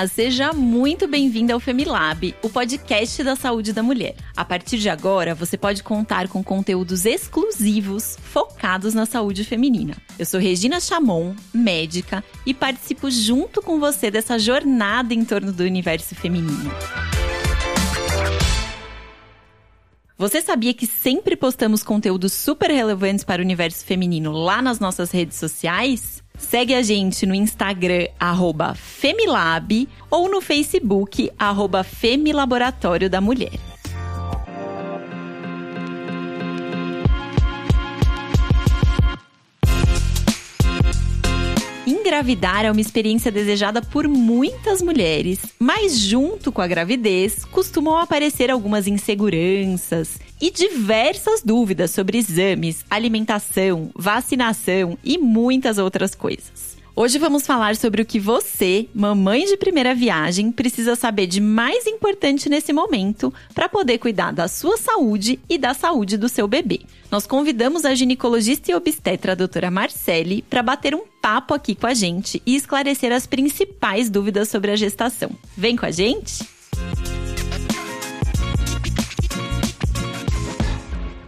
Olá, seja muito bem-vinda ao Femilab, o podcast da saúde da mulher. A partir de agora, você pode contar com conteúdos exclusivos focados na saúde feminina. Eu sou Regina Chamon, médica, e participo junto com você dessa jornada em torno do universo feminino. Você sabia que sempre postamos conteúdos super relevantes para o universo feminino lá nas nossas redes sociais? Segue a gente no Instagram, arroba Femilab, ou no Facebook, arroba Femilaboratório da Mulher. Engravidar é uma experiência desejada por muitas mulheres, mas junto com a gravidez costumam aparecer algumas inseguranças e diversas dúvidas sobre exames, alimentação, vacinação e muitas outras coisas. Hoje vamos falar sobre o que você, mamãe de primeira viagem, precisa saber de mais importante nesse momento para poder cuidar da sua saúde e da saúde do seu bebê. Nós convidamos a ginecologista e obstetra a doutora Marcele para bater um papo aqui com a gente e esclarecer as principais dúvidas sobre a gestação. Vem com a gente?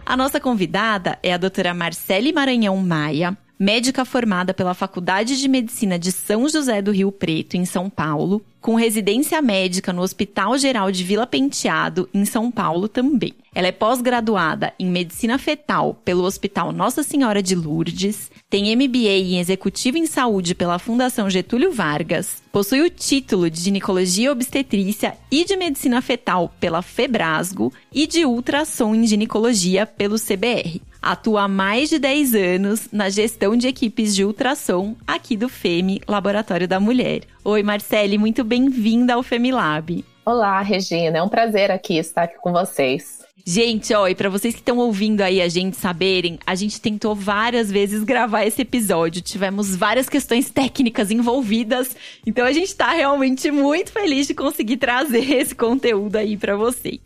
A nossa convidada é a doutora Marcele Maranhão Maia, médica formada pela Faculdade de Medicina de São José do Rio Preto, em São Paulo, com residência médica no Hospital Geral de Vila Penteado, em São Paulo também. Ela é pós-graduada em Medicina Fetal pelo Hospital Nossa Senhora de Lourdes, tem MBA em Executivo em Saúde pela Fundação Getúlio Vargas, possui o título de Ginecologia Obstetrícia e de Medicina Fetal pela Febrasgo e de Ultrassom em Ginecologia pelo CBR. Atua há mais de 10 anos na gestão de equipes de ultrassom aqui do FEME, Laboratório da Mulher. Oi, Marcele, muito bem-vinda ao FEMILAB. Olá, Regina, é um prazer aqui estar aqui com vocês. Gente, ó, e pra vocês que estão ouvindo aí a gente saberem, a gente tentou várias vezes gravar esse episódio. Tivemos várias questões técnicas envolvidas. Então a gente tá realmente muito feliz de conseguir trazer esse conteúdo aí para vocês.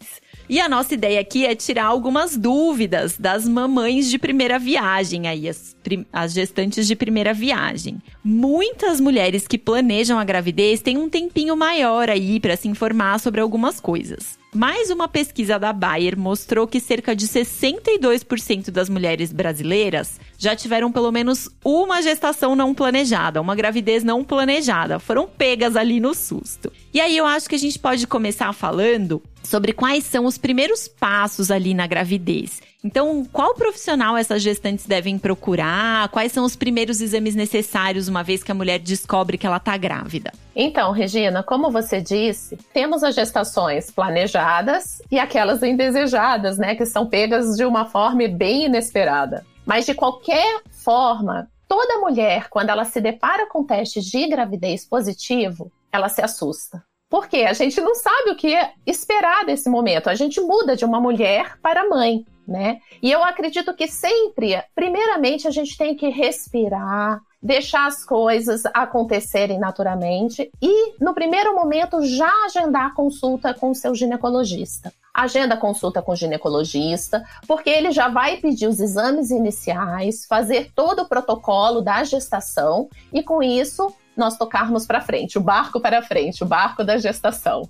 E a nossa ideia aqui é tirar algumas dúvidas das mamães de primeira viagem, aí, as, as gestantes de primeira viagem. Muitas mulheres que planejam a gravidez têm um tempinho maior aí para se informar sobre algumas coisas. Mais uma pesquisa da Bayer mostrou que cerca de 62% das mulheres brasileiras já tiveram pelo menos uma gestação não planejada, uma gravidez não planejada, foram pegas ali no susto. E aí eu acho que a gente pode começar falando sobre quais são os primeiros passos ali na gravidez. Então, qual profissional essas gestantes devem procurar? Quais são os primeiros exames necessários uma vez que a mulher descobre que ela está grávida? Então, Regina, como você disse, temos as gestações planejadas e aquelas indesejadas, né, que são pegas de uma forma bem inesperada. Mas de qualquer forma, toda mulher, quando ela se depara com testes de gravidez positivo, ela se assusta. Porque a gente não sabe o que esperar desse momento. A gente muda de uma mulher para mãe, né? E eu acredito que sempre, primeiramente, a gente tem que respirar, deixar as coisas acontecerem naturalmente e, no primeiro momento, já agendar a consulta com o seu ginecologista. Agenda a consulta com o ginecologista, porque ele já vai pedir os exames iniciais, fazer todo o protocolo da gestação e, com isso, nós tocarmos para frente, o barco para frente, o barco da gestação.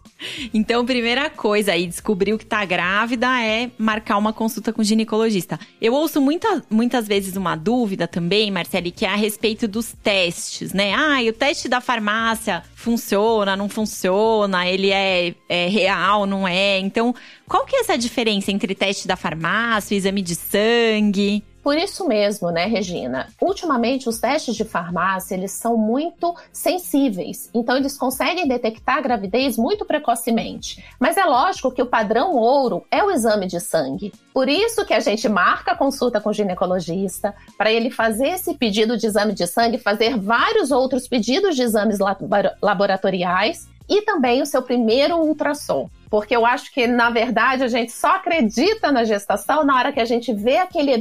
Então, primeira coisa aí, descobriu que tá grávida é marcar uma consulta com o ginecologista. Eu ouço muita, muitas vezes uma dúvida também, Marcele, que é a respeito dos testes, né? Ah, o teste da farmácia funciona, não funciona, ele é, é real, não é? Então, qual que é essa diferença entre teste da farmácia, exame de sangue? Por isso mesmo, né, Regina? Ultimamente, os testes de farmácia, eles são muito sensíveis. Então, eles conseguem detectar a gravidez muito precocemente. Mas é lógico que o padrão ouro é o exame de sangue. Por isso que a gente marca a consulta com o ginecologista, para ele fazer esse pedido de exame de sangue, fazer vários outros pedidos de exames laboratoriais e também o seu primeiro ultrassom. Porque eu acho que, na verdade, a gente só acredita na gestação na hora que a gente vê aquele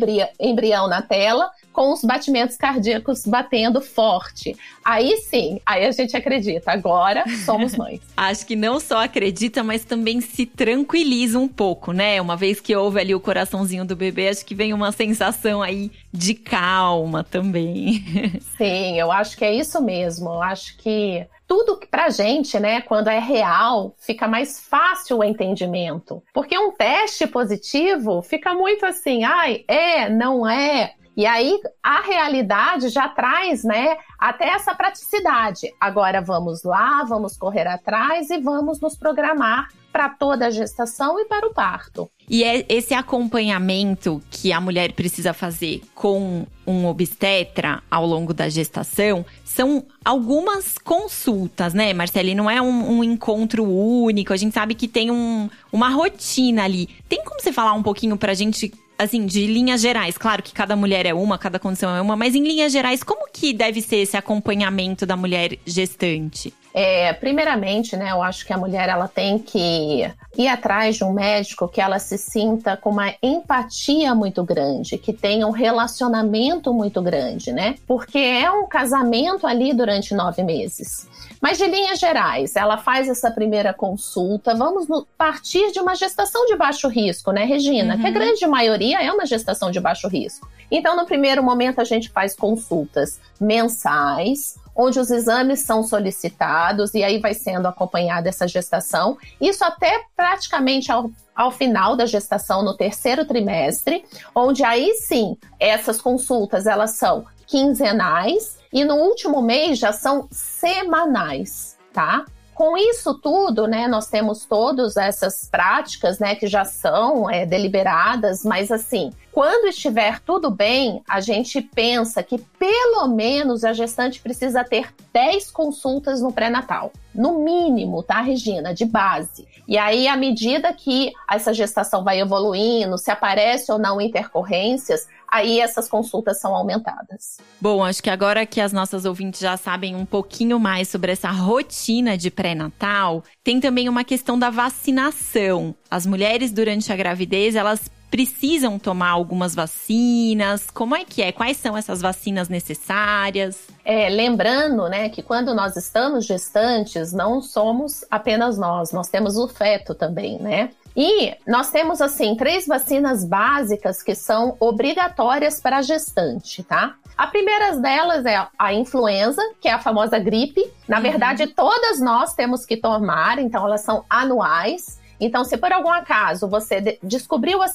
embrião na tela com os batimentos cardíacos batendo forte. Aí sim, aí a gente acredita. Agora somos mães. Acho que não só acredita, mas também se tranquiliza um pouco, né? Uma vez que ouve ali o coraçãozinho do bebê, acho que vem uma sensação aí de calma também. Sim, eu acho que é isso mesmo. Eu acho que tudo que pra gente, né, quando é real, fica mais fácil o entendimento. Porque um teste positivo fica muito assim, ai, é, não é. E aí a realidade já traz, né, até essa praticidade. Agora vamos lá, vamos correr atrás e vamos nos programar para toda a gestação e para o parto. E é esse acompanhamento que a mulher precisa fazer com um obstetra ao longo da gestação são algumas consultas, né, Marcele? Não é um, um encontro único. A gente sabe que tem um, uma rotina ali. Tem como você falar um pouquinho pra gente assim, de linhas gerais, claro que cada mulher é uma, cada condição é uma, mas em linhas gerais, como que deve ser esse acompanhamento da mulher gestante? É, primeiramente, né, eu acho que a mulher ela tem que ir atrás de um médico que ela se sinta com uma empatia muito grande, que tenha um relacionamento muito grande, né? Porque é um casamento ali durante nove meses. Mas de linhas gerais, ela faz essa primeira consulta. Vamos partir de uma gestação de baixo risco, né, Regina? Uhum. Que a grande maioria é uma gestação de baixo risco. Então, no primeiro momento, a gente faz consultas mensais onde os exames são solicitados e aí vai sendo acompanhada essa gestação. Isso até praticamente ao, ao final da gestação, no terceiro trimestre, onde aí sim, essas consultas elas são quinzenais e no último mês já são semanais, tá? Com isso tudo, né, nós temos todas essas práticas, né, que já são é, deliberadas, mas assim, quando estiver tudo bem, a gente pensa que pelo menos a gestante precisa ter 10 consultas no pré-natal. No mínimo, tá, Regina? De base. E aí, à medida que essa gestação vai evoluindo, se aparece ou não intercorrências, aí essas consultas são aumentadas. Bom, acho que agora que as nossas ouvintes já sabem um pouquinho mais sobre essa rotina de pré-natal, tem também uma questão da vacinação. As mulheres durante a gravidez, elas precisam tomar algumas vacinas? Como é que é? Quais são essas vacinas necessárias? É, lembrando, né, que quando nós estamos gestantes, não somos apenas nós, nós temos o feto também, né? E nós temos, assim, três vacinas básicas que são obrigatórias para a gestante, tá? A primeira delas é a influenza, que é a famosa gripe. Na uhum. verdade, todas nós temos que tomar, então elas são anuais. Então, se por algum acaso você de descobriu a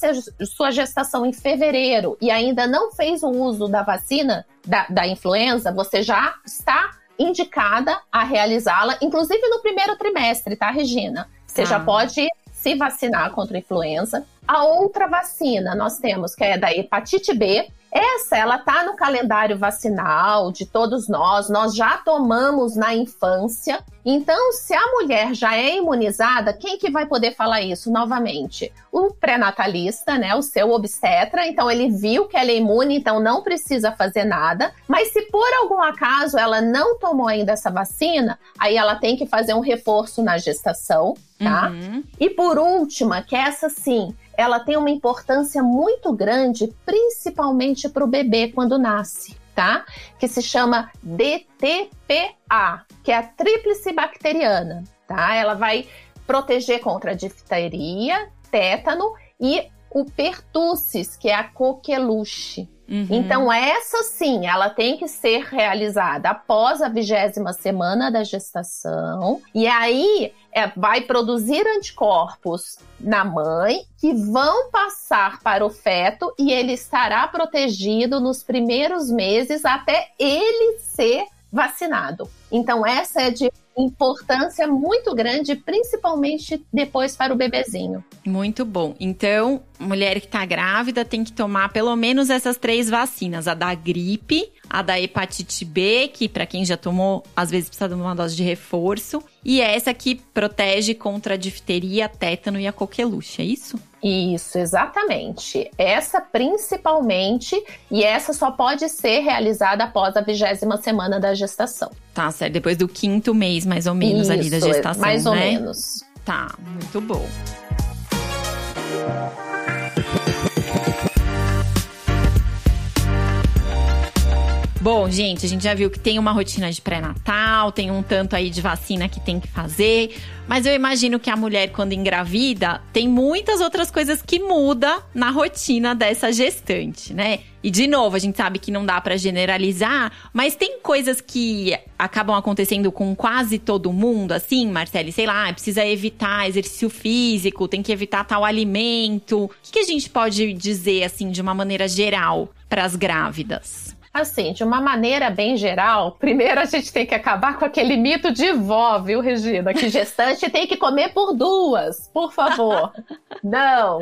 sua gestação em fevereiro e ainda não fez o uso da vacina da, da influenza, você já está indicada a realizá-la, inclusive no primeiro trimestre, tá, Regina? Você ah. já pode se vacinar contra a influenza. A outra vacina nós temos que é da hepatite B, essa, ela tá no calendário vacinal de todos nós, nós já tomamos na infância. Então, se a mulher já é imunizada, quem que vai poder falar isso novamente? O pré-natalista, né, o seu obstetra, então ele viu que ela é imune, então não precisa fazer nada. Mas se por algum acaso ela não tomou ainda essa vacina, aí ela tem que fazer um reforço na gestação, tá? Uhum. E por última, que essa sim, ela tem uma importância muito grande, principalmente para o bebê quando nasce, tá? Que se chama DTPA, que é a tríplice bacteriana, tá? Ela vai proteger contra difteria, tétano e o pertussis, que é a coqueluche. Uhum. Então, essa sim, ela tem que ser realizada após a vigésima semana da gestação. E aí, é, vai produzir anticorpos na mãe que vão passar para o feto e ele estará protegido nos primeiros meses até ele ser vacinado. Então, essa é de importância muito grande, principalmente depois para o bebezinho. Muito bom. Então, mulher que está grávida tem que tomar pelo menos essas três vacinas: a da gripe, a da hepatite B, que para quem já tomou, às vezes precisa de uma dose de reforço, e essa que protege contra a difteria, tétano e a coqueluche, é isso? Isso, exatamente. Essa principalmente, e essa só pode ser realizada após a vigésima semana da gestação. Tá, certo. Depois do quinto mês, mais ou menos, Isso, ali da gestação. Mais ou né? menos. Tá, muito bom. Bom, gente, a gente já viu que tem uma rotina de pré-natal, tem um tanto aí de vacina que tem que fazer. Mas eu imagino que a mulher, quando engravida, tem muitas outras coisas que muda na rotina dessa gestante, né? E de novo, a gente sabe que não dá para generalizar, mas tem coisas que acabam acontecendo com quase todo mundo, assim, Marcele, sei lá, precisa evitar exercício físico, tem que evitar tal alimento. O que, que a gente pode dizer, assim, de uma maneira geral para as grávidas? Assim, de uma maneira bem geral, primeiro a gente tem que acabar com aquele mito de vó, viu, Regina? Que gestante tem que comer por duas, por favor. Não.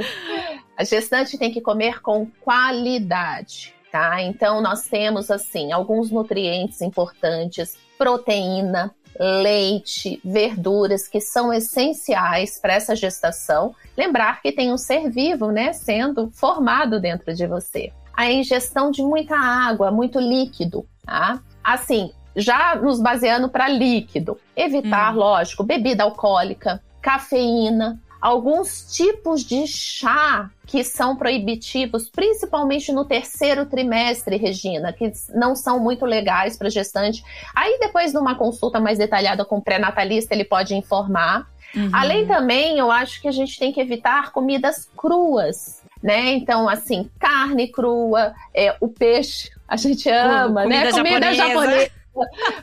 A gestante tem que comer com qualidade, tá? Então, nós temos, assim, alguns nutrientes importantes, proteína, leite, verduras que são essenciais para essa gestação. Lembrar que tem um ser vivo, né, sendo formado dentro de você a ingestão de muita água, muito líquido, tá? Assim, já nos baseando para líquido, evitar, hum. lógico, bebida alcoólica, cafeína, alguns tipos de chá que são proibitivos, principalmente no terceiro trimestre, Regina, que não são muito legais para gestante. Aí depois, numa consulta mais detalhada com o pré-natalista, ele pode informar. Uhum. Além também, eu acho que a gente tem que evitar comidas cruas né? Então, assim, carne crua, é, o peixe, a gente ama, comida né? Comida japonesa. japonesa.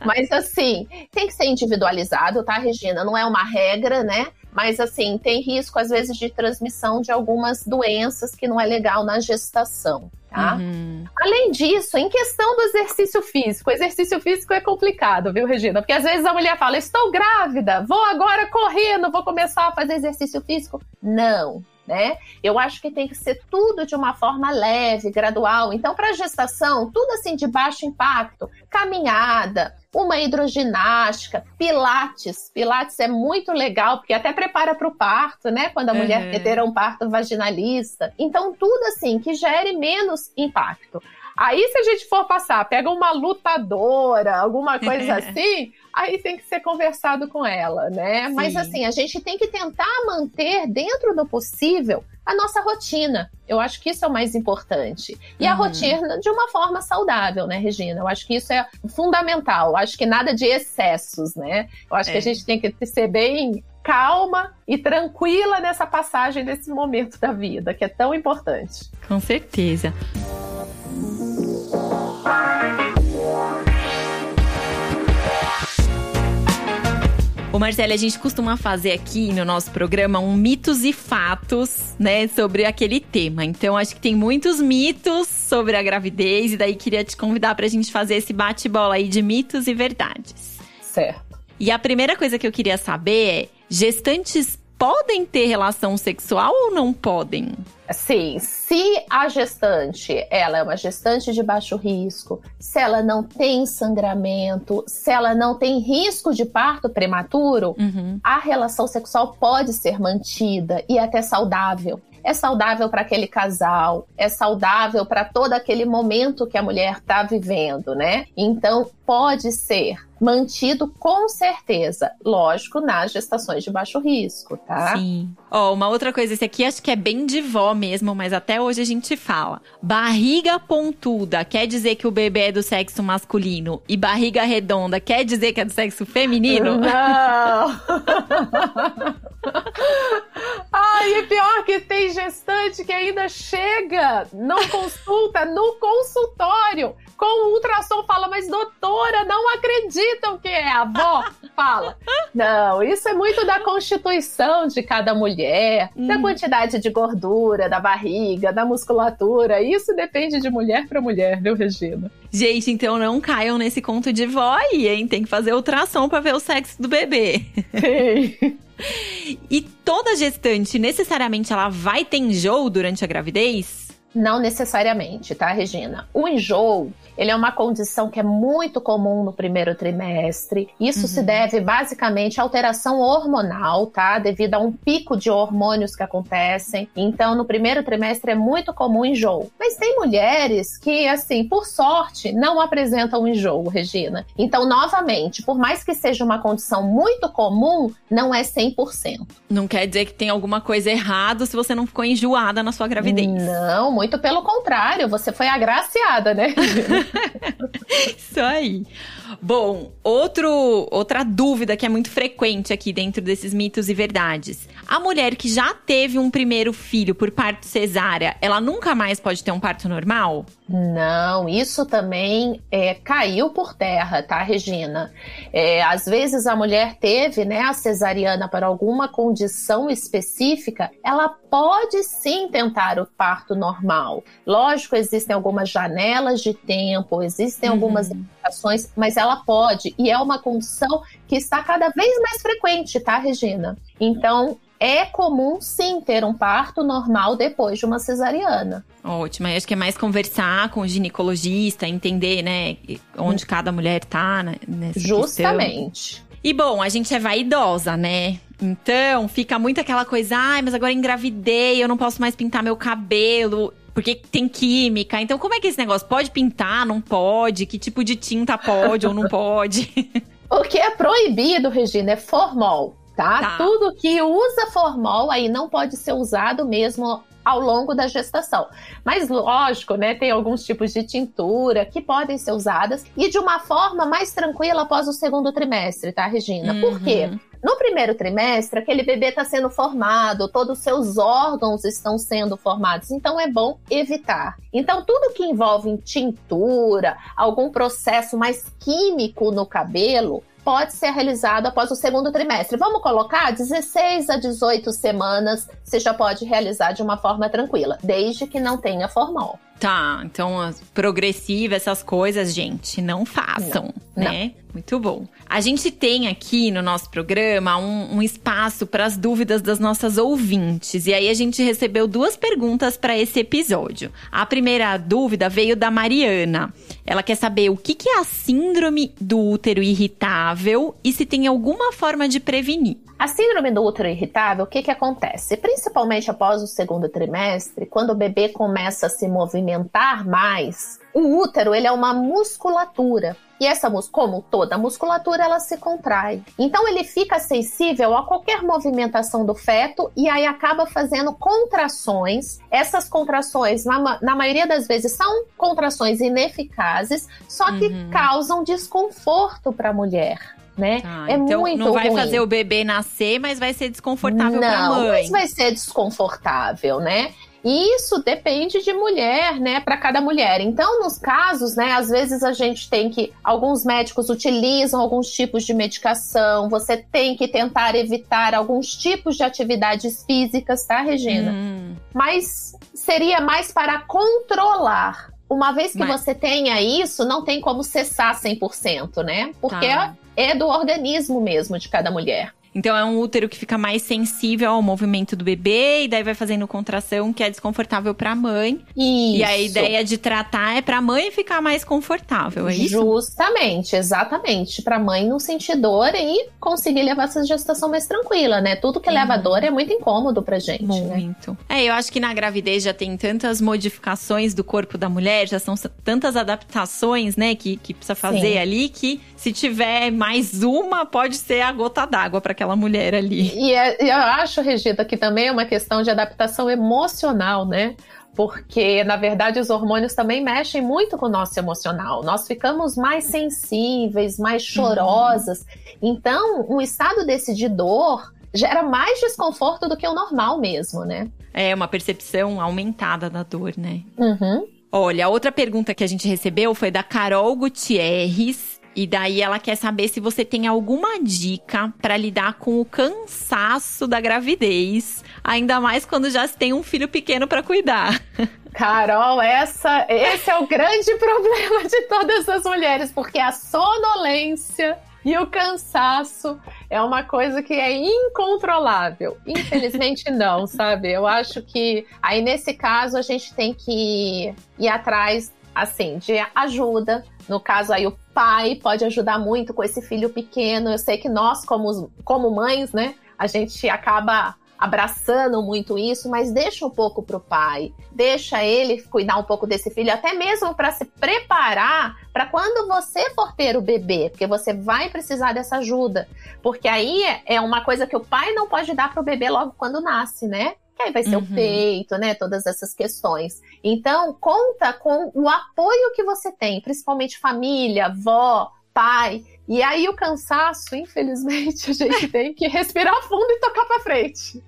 Mas assim, tem que ser individualizado, tá, Regina? Não é uma regra, né? Mas assim, tem risco às vezes de transmissão de algumas doenças que não é legal na gestação. Tá? Uhum. Além disso, em questão do exercício físico, o exercício físico é complicado, viu, Regina? Porque às vezes a mulher fala: Estou grávida, vou agora correndo, vou começar a fazer exercício físico. Não, né? Eu acho que tem que ser tudo de uma forma leve, gradual. Então, para gestação, tudo assim de baixo impacto, caminhada, uma hidroginástica, pilates. Pilates é muito legal, porque até prepara para o parto, né? Quando a uhum. mulher ter um parto vaginalista. Então, tudo assim que gere menos impacto. Aí, se a gente for passar, pega uma lutadora, alguma coisa assim, aí tem que ser conversado com ela, né? Sim. Mas assim, a gente tem que tentar manter dentro do possível a nossa rotina. Eu acho que isso é o mais importante. E uhum. a rotina de uma forma saudável, né, Regina? Eu acho que isso é fundamental. Eu acho que nada de excessos, né? Eu acho é. que a gente tem que ser bem calma e tranquila nessa passagem desse momento da vida, que é tão importante. Com certeza. Ô Marcelo, a gente costuma fazer aqui no nosso programa um mitos e fatos, né, sobre aquele tema. Então, acho que tem muitos mitos sobre a gravidez, e daí queria te convidar pra gente fazer esse bate-bola aí de mitos e verdades. Certo. E a primeira coisa que eu queria saber é: gestantes podem ter relação sexual ou não podem? Sim, se a gestante ela é uma gestante de baixo risco, se ela não tem sangramento, se ela não tem risco de parto prematuro, uhum. a relação sexual pode ser mantida e até saudável é saudável para aquele casal, é saudável para todo aquele momento que a mulher está vivendo, né? Então, pode ser mantido com certeza, lógico, nas gestações de baixo risco, tá? Sim. Ó, oh, uma outra coisa, esse aqui acho que é bem de vó mesmo, mas até hoje a gente fala. Barriga pontuda quer dizer que o bebê é do sexo masculino e barriga redonda quer dizer que é do sexo feminino? Não! É pior que tem gestante que ainda chega, não consulta no consultório com o ultrassom fala, mas doutora, não acreditam que é a avó? Fala. Não, isso é muito da constituição de cada mulher, hum. da quantidade de gordura, da barriga, da musculatura. Isso depende de mulher para mulher, viu, Regina? Gente, então não caiam nesse conto de vó aí, hein? Tem que fazer ultrassom para ver o sexo do bebê. Sim. E toda gestante, necessariamente, ela vai ter enjoo durante a gravidez? Não necessariamente, tá, Regina? O enjoo, ele é uma condição que é muito comum no primeiro trimestre. Isso uhum. se deve basicamente à alteração hormonal, tá? Devido a um pico de hormônios que acontecem. Então, no primeiro trimestre é muito comum enjoo. Mas tem mulheres que, assim, por sorte, não apresentam enjoo, Regina. Então, novamente, por mais que seja uma condição muito comum, não é 100%. Não quer dizer que tem alguma coisa errada se você não ficou enjoada na sua gravidez. Não, muito pelo contrário, você foi agraciada, né? Isso aí. Bom, outro, outra dúvida que é muito frequente aqui dentro desses mitos e verdades. A mulher que já teve um primeiro filho por parto cesárea, ela nunca mais pode ter um parto normal? Não, isso também é, caiu por terra, tá, Regina? É, às vezes a mulher teve né, a cesariana para alguma condição específica, ela pode sim tentar o parto normal. Lógico, existem algumas janelas de tempo, existem uhum. algumas limitações, mas ela pode, e é uma condição que está cada vez mais frequente, tá, Regina? Então, é comum sim ter um parto normal depois de uma cesariana. Ótimo, acho que é mais conversar com o ginecologista, entender, né, onde cada mulher tá né, nessa Justamente. Questão. E bom, a gente é vaidosa, né? Então, fica muito aquela coisa, ai, mas agora engravidei, eu não posso mais pintar meu cabelo porque tem química. Então, como é que é esse negócio? Pode pintar, não pode? Que tipo de tinta pode ou não pode? o que é proibido, Regina, é formol tá? tá? Tudo que usa formol aí não pode ser usado mesmo ao longo da gestação. Mas lógico, né, tem alguns tipos de tintura que podem ser usadas e de uma forma mais tranquila após o segundo trimestre, tá, Regina? Uhum. Por quê? No primeiro trimestre, aquele bebê está sendo formado, todos os seus órgãos estão sendo formados, então é bom evitar. Então, tudo que envolve tintura, algum processo mais químico no cabelo, pode ser realizado após o segundo trimestre. Vamos colocar 16 a 18 semanas, você já pode realizar de uma forma tranquila, desde que não tenha formal. Tá, então progressiva, essas coisas, gente, não façam, não, né? Não. Muito bom. A gente tem aqui no nosso programa um, um espaço para as dúvidas das nossas ouvintes. E aí a gente recebeu duas perguntas para esse episódio. A primeira dúvida veio da Mariana. Ela quer saber o que, que é a síndrome do útero irritável e se tem alguma forma de prevenir. A síndrome do útero irritável, o que, que acontece? Principalmente após o segundo trimestre, quando o bebê começa a se movimentar mais, o útero ele é uma musculatura. E essa como toda musculatura, ela se contrai. Então ele fica sensível a qualquer movimentação do feto e aí acaba fazendo contrações. Essas contrações, na, na maioria das vezes, são contrações ineficazes, só que uhum. causam desconforto para a mulher né? Ah, é então muito não vai ruim. fazer o bebê nascer, mas vai ser desconfortável para a mãe. Não, mas vai ser desconfortável, né? E isso depende de mulher, né, para cada mulher. Então, nos casos, né, às vezes a gente tem que alguns médicos utilizam alguns tipos de medicação, você tem que tentar evitar alguns tipos de atividades físicas, tá, Regina? Hum. Mas seria mais para controlar uma vez que Mas... você tenha isso, não tem como cessar 100%, né? Porque tá é do organismo mesmo de cada mulher. Então é um útero que fica mais sensível ao movimento do bebê e daí vai fazendo contração que é desconfortável para a mãe. Isso. E a ideia de tratar é para a mãe ficar mais confortável, é isso? Justamente, exatamente, para a mãe não sentir dor e conseguir levar essa gestação mais tranquila, né? Tudo que uhum. leva dor é muito incômodo pra gente, né? Muito. Né? É, eu acho que na gravidez já tem tantas modificações do corpo da mulher, já são tantas adaptações, né, que, que precisa fazer Sim. ali que se tiver mais uma, pode ser a gota d'água para aquela aquela mulher ali. E, é, eu acho, Regina, que também é uma questão de adaptação emocional, né? porque na verdade os hormônios também mexem muito com o nosso emocional. Nós ficamos mais sensíveis, mais uhum. chorosas. Uhum. Então, um estado desse de dor gera mais desconforto do que o normal mesmo, né? É uma percepção aumentada da dor, né? Uhum. Olha, outra pergunta que a gente recebeu foi da Carol Gutierrez. E daí ela quer saber se você tem alguma dica para lidar com o cansaço da gravidez, ainda mais quando já se tem um filho pequeno para cuidar. Carol, essa, esse é o grande problema de todas as mulheres, porque a sonolência e o cansaço é uma coisa que é incontrolável. Infelizmente, não, sabe? Eu acho que aí nesse caso a gente tem que ir atrás, assim, de ajuda. No caso aí, o pai pode ajudar muito com esse filho pequeno. Eu sei que nós, como, como mães, né, a gente acaba abraçando muito isso, mas deixa um pouco pro pai, deixa ele cuidar um pouco desse filho, até mesmo para se preparar para quando você for ter o bebê, porque você vai precisar dessa ajuda, porque aí é uma coisa que o pai não pode dar pro bebê logo quando nasce, né? Que aí vai ser uhum. o peito, né? Todas essas questões. Então, conta com o apoio que você tem, principalmente família, avó, pai. E aí o cansaço, infelizmente, a gente tem que respirar fundo e tocar para frente.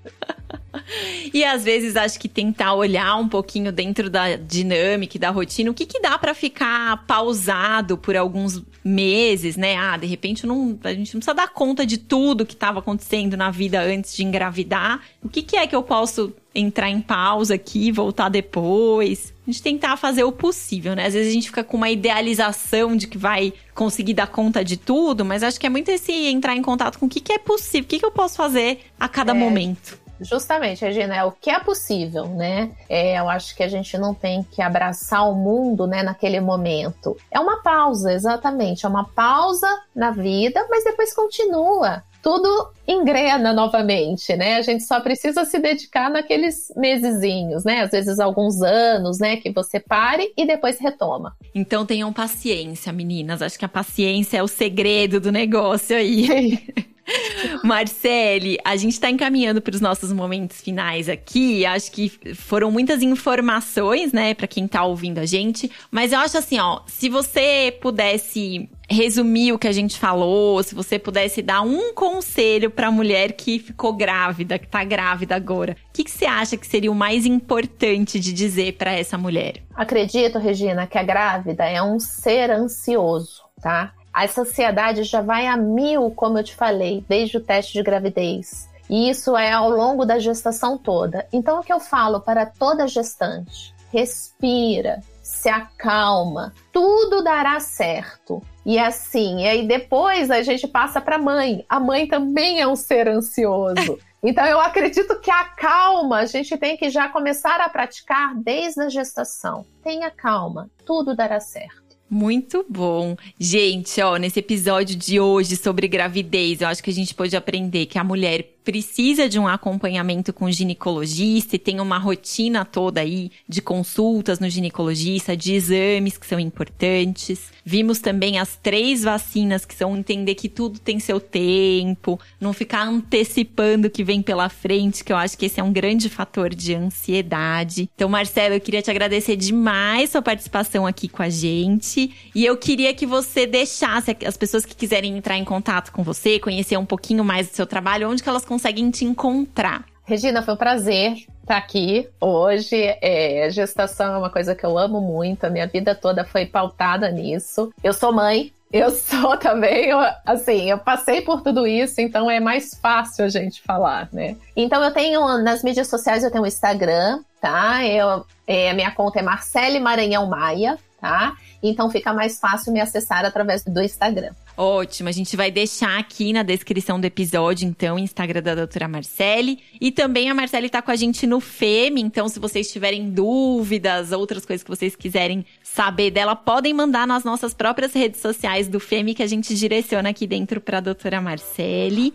E às vezes acho que tentar olhar um pouquinho dentro da dinâmica e da rotina, o que, que dá para ficar pausado por alguns meses, né? Ah, de repente não, a gente não precisa dar conta de tudo que estava acontecendo na vida antes de engravidar. O que, que é que eu posso entrar em pausa aqui, voltar depois? A gente tentar fazer o possível, né? Às vezes a gente fica com uma idealização de que vai conseguir dar conta de tudo, mas acho que é muito esse entrar em contato com o que, que é possível, o que, que eu posso fazer a cada é. momento. Justamente, Regina, é o que é possível, né? É, eu acho que a gente não tem que abraçar o mundo, né, naquele momento. É uma pausa, exatamente, é uma pausa na vida, mas depois continua. Tudo engrena novamente, né? A gente só precisa se dedicar naqueles mesezinhos, né? Às vezes alguns anos, né? Que você pare e depois retoma. Então tenham paciência, meninas. Acho que a paciência é o segredo do negócio aí. Marcele, a gente está encaminhando para os nossos momentos finais aqui. Acho que foram muitas informações, né, para quem está ouvindo a gente. Mas eu acho assim, ó, se você pudesse resumir o que a gente falou, se você pudesse dar um conselho para a mulher que ficou grávida, que está grávida agora, o que, que você acha que seria o mais importante de dizer para essa mulher? Acredito, Regina, que a grávida é um ser ansioso, tá? A sociedade já vai a mil, como eu te falei, desde o teste de gravidez. E isso é ao longo da gestação toda. Então, o que eu falo para toda gestante? Respira, se acalma, tudo dará certo. E assim, e aí depois a gente passa para a mãe. A mãe também é um ser ansioso. Então eu acredito que a calma a gente tem que já começar a praticar desde a gestação. Tenha calma, tudo dará certo. Muito bom. Gente, ó, nesse episódio de hoje sobre gravidez, eu acho que a gente pode aprender que a mulher precisa de um acompanhamento com ginecologista e tem uma rotina toda aí de consultas no ginecologista, de exames que são importantes. Vimos também as três vacinas que são entender que tudo tem seu tempo, não ficar antecipando o que vem pela frente, que eu acho que esse é um grande fator de ansiedade. Então, Marcelo, eu queria te agradecer demais sua participação aqui com a gente e eu queria que você deixasse as pessoas que quiserem entrar em contato com você, conhecer um pouquinho mais do seu trabalho, onde que elas conseguem te encontrar. Regina, foi um prazer estar aqui hoje. É, gestação é uma coisa que eu amo muito, a minha vida toda foi pautada nisso. Eu sou mãe, eu sou também, eu, assim, eu passei por tudo isso, então é mais fácil a gente falar, né? Então eu tenho, nas mídias sociais eu tenho o Instagram, tá? Eu, é, a minha conta é Marcele Maranhão Maia, tá? Então fica mais fácil me acessar através do Instagram. Ótimo, a gente vai deixar aqui na descrição do episódio, então, o Instagram da doutora Marcele. E também a Marcele tá com a gente no FEME, então se vocês tiverem dúvidas, outras coisas que vocês quiserem saber dela, podem mandar nas nossas próprias redes sociais do FEME que a gente direciona aqui dentro para a doutora Marcele.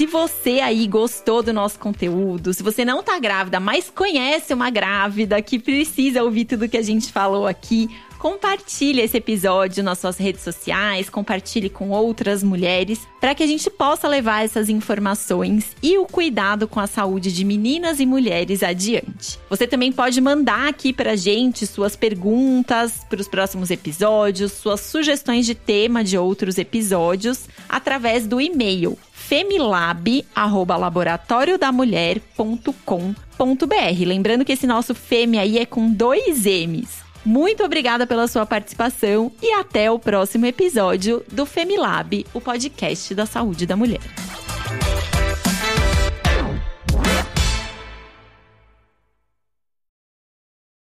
Se você aí gostou do nosso conteúdo, se você não tá grávida, mas conhece uma grávida que precisa ouvir tudo que a gente falou aqui, compartilhe esse episódio nas suas redes sociais, compartilhe com outras mulheres, para que a gente possa levar essas informações e o cuidado com a saúde de meninas e mulheres adiante. Você também pode mandar aqui pra gente suas perguntas para os próximos episódios, suas sugestões de tema de outros episódios através do e-mail femilab@laboratoriodamulher.com.br. Lembrando que esse nosso Femi aí é com dois M's. Muito obrigada pela sua participação e até o próximo episódio do Femilab, o podcast da saúde da mulher.